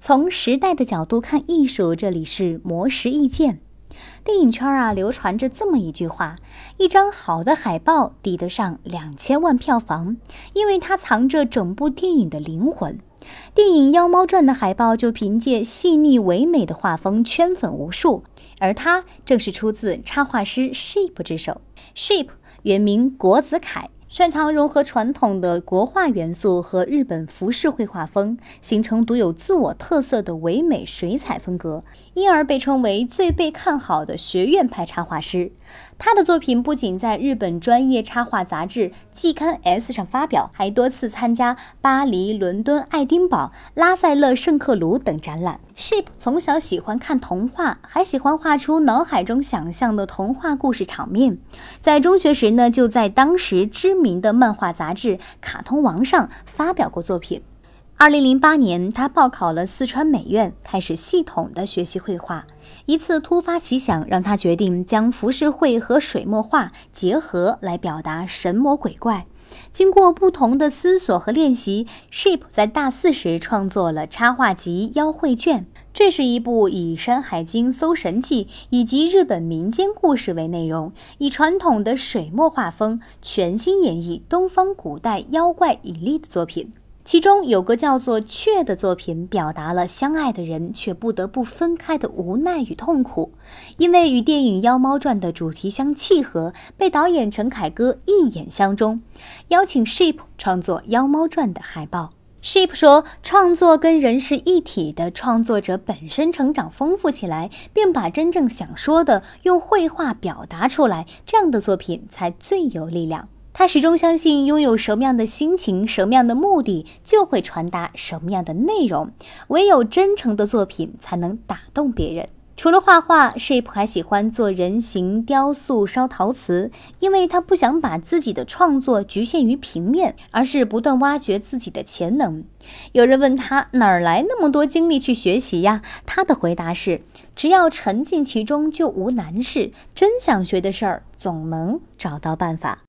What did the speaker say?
从时代的角度看艺术，这里是魔石意见。电影圈啊，流传着这么一句话：一张好的海报抵得上两千万票房，因为它藏着整部电影的灵魂。电影《妖猫传》的海报就凭借细腻唯美的画风圈粉无数，而它正是出自插画师 Sheep 之手。Sheep 原名国子凯。擅长融合传统的国画元素和日本浮世绘画风，形成独有自我特色的唯美水彩风格，因而被称为最被看好的学院派插画师。他的作品不仅在日本专业插画杂志《季刊 S》上发表，还多次参加巴黎、伦敦、爱丁堡、拉塞勒圣克鲁等展览。Sheep 从小喜欢看童话，还喜欢画出脑海中想象的童话故事场面。在中学时呢，就在当时知名的漫画杂志《卡通王》上发表过作品。二零零八年，他报考了四川美院，开始系统的学习绘画。一次突发奇想，让他决定将浮世绘和水墨画结合来表达神魔鬼怪。经过不同的思索和练习，Sheep 在大四时创作了插画集《妖绘卷》。这是一部以《山海经》《搜神记》以及日本民间故事为内容，以传统的水墨画风全新演绎东方古代妖怪引力的作品。其中有个叫做《雀》的作品，表达了相爱的人却不得不分开的无奈与痛苦。因为与电影《妖猫传》的主题相契合，被导演陈凯歌一眼相中，邀请 Sheep 创作《妖猫传》的海报。Sheep 说：“创作跟人是一体的，创作者本身成长丰富起来，并把真正想说的用绘画表达出来，这样的作品才最有力量。”他始终相信，拥有什么样的心情、什么样的目的，就会传达什么样的内容。唯有真诚的作品，才能打动别人。除了画画，Shape 还喜欢做人形雕塑、烧陶瓷，因为他不想把自己的创作局限于平面，而是不断挖掘自己的潜能。有人问他哪儿来那么多精力去学习呀？他的回答是：只要沉浸其中，就无难事。真想学的事儿，总能找到办法。